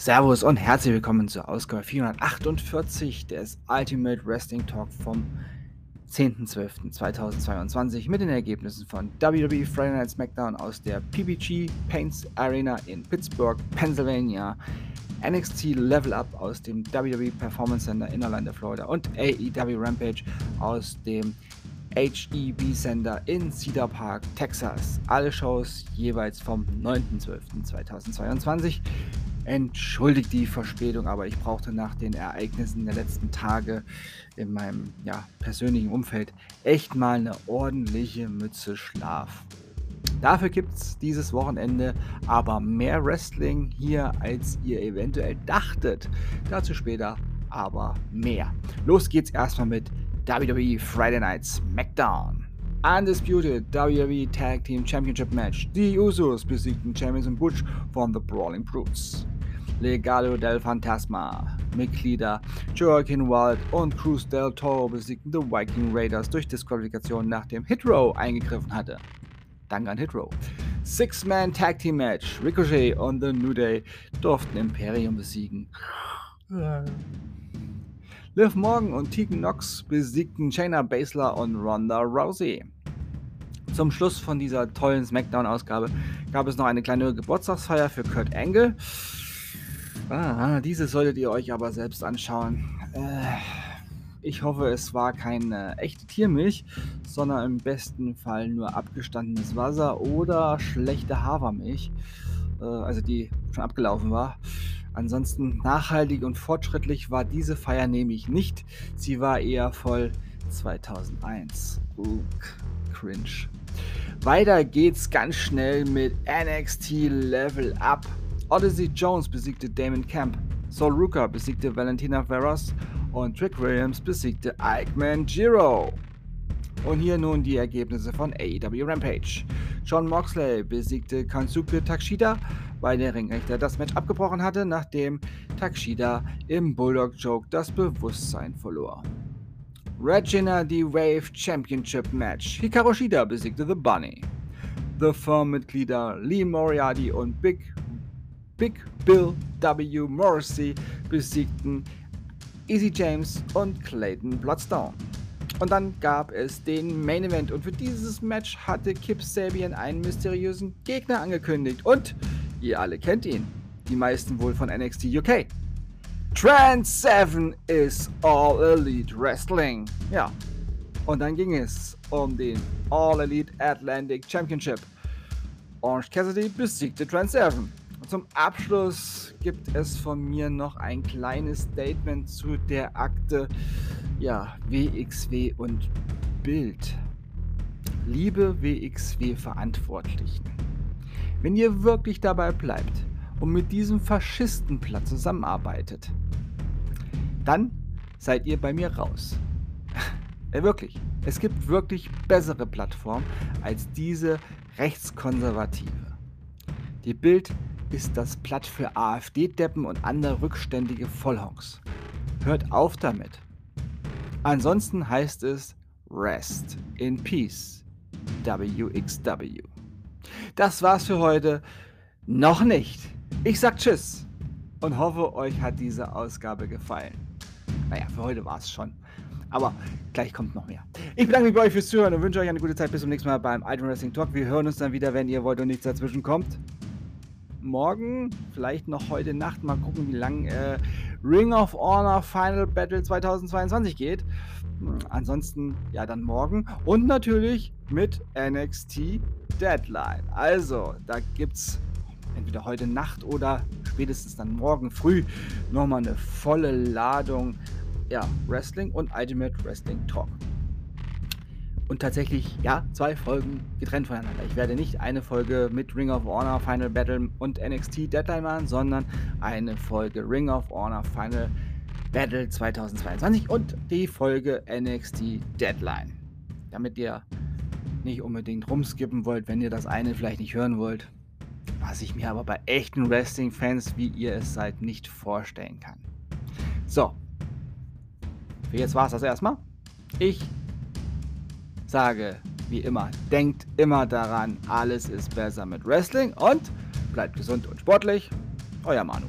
Servus und herzlich willkommen zur Ausgabe 448 des Ultimate Wrestling Talk vom 10.12.2022 mit den Ergebnissen von WWE Friday Night SmackDown aus der PBG Paints Arena in Pittsburgh, Pennsylvania, NXT Level Up aus dem WWE Performance Center in Orlando, Florida und AEW Rampage aus dem HEB Center in Cedar Park, Texas. Alle Shows jeweils vom 9.12.2022. Entschuldigt die Verspätung, aber ich brauchte nach den Ereignissen der letzten Tage in meinem ja, persönlichen Umfeld echt mal eine ordentliche Mütze Schlaf. Dafür gibt es dieses Wochenende aber mehr Wrestling hier, als ihr eventuell dachtet. Dazu später aber mehr. Los geht's erstmal mit WWE Friday Night SmackDown. Undisputed WWE Tag Team Championship Match. Die Usos besiegten Champions und Butch von The Brawling Brutes. Legado del Fantasma. Mitglieder Joaquin Wild und Cruz del Toro besiegten The Viking Raiders durch Disqualifikation, nachdem Hitrow eingegriffen hatte. Dank an Hitrow. Six-Man Tag Team Match. Ricochet und The New Day durften Imperium besiegen. Liv Morgan und Tegan Knox besiegten Shayna Baszler und Ronda Rousey. Zum Schluss von dieser tollen SmackDown-Ausgabe gab es noch eine kleine Geburtstagsfeier für Kurt Angle. Ah, diese solltet ihr euch aber selbst anschauen. Äh, ich hoffe, es war keine echte Tiermilch, sondern im besten Fall nur abgestandenes Wasser oder schlechte Hafermilch, äh, also die schon abgelaufen war. Ansonsten nachhaltig und fortschrittlich war diese Feier nämlich nicht. Sie war eher voll 2001. Uh, cringe. Weiter geht's ganz schnell mit NXT Level Up. Odyssey Jones besiegte Damon Camp, Sol Ruka besiegte Valentina Veras und Trick Williams besiegte Ike Giro. Und hier nun die Ergebnisse von AEW Rampage. John Moxley besiegte Kansuke Takshida, weil der Ringrichter das Match abgebrochen hatte, nachdem Takshida im Bulldog Joke das Bewusstsein verlor. Regina the Wave Championship Match. Hikaru Shida besiegte The Bunny. The Firm-Mitglieder Lee Moriarty und Big Big Bill W. Morrissey besiegten Easy James und Clayton Bloodstone. Und dann gab es den Main Event und für dieses Match hatte Kip Sabian einen mysteriösen Gegner angekündigt und ihr alle kennt ihn, die meisten wohl von NXT UK. Trans 7 is All Elite Wrestling. Ja. Und dann ging es um den All Elite Atlantic Championship. Orange Cassidy besiegte Trans 7 zum Abschluss gibt es von mir noch ein kleines Statement zu der Akte ja, WXW und Bild. Liebe WXW-Verantwortlichen, wenn ihr wirklich dabei bleibt und mit diesem Faschistenplatz zusammenarbeitet, dann seid ihr bei mir raus. äh, wirklich. Es gibt wirklich bessere Plattformen als diese rechtskonservative. Die Bild ist das Blatt für AfD-Deppen und andere rückständige Vollhonks. Hört auf damit. Ansonsten heißt es Rest in Peace. WXW. Das war's für heute. Noch nicht. Ich sag Tschüss und hoffe, euch hat diese Ausgabe gefallen. Naja, für heute war's schon. Aber gleich kommt noch mehr. Ich bedanke mich bei euch fürs Zuhören und wünsche euch eine gute Zeit. Bis zum nächsten Mal beim Iron Wrestling Talk. Wir hören uns dann wieder, wenn ihr wollt und nichts dazwischen kommt morgen, vielleicht noch heute Nacht, mal gucken, wie lang äh, Ring of Honor Final Battle 2022 geht. Ansonsten, ja, dann morgen und natürlich mit NXT Deadline. Also, da gibt's entweder heute Nacht oder spätestens dann morgen früh nochmal eine volle Ladung ja, Wrestling und Ultimate Wrestling Talk. Und tatsächlich, ja, zwei Folgen getrennt voneinander. Ich werde nicht eine Folge mit Ring of Honor Final Battle und NXT Deadline machen, sondern eine Folge Ring of Honor Final Battle 2022 und die Folge NXT Deadline. Damit ihr nicht unbedingt rumskippen wollt, wenn ihr das eine vielleicht nicht hören wollt. Was ich mir aber bei echten Wrestling-Fans, wie ihr es seid, nicht vorstellen kann. So. Für jetzt war es das erstmal. Ich sage, wie immer, denkt immer daran, alles ist besser mit Wrestling und bleibt gesund und sportlich. Euer Manu.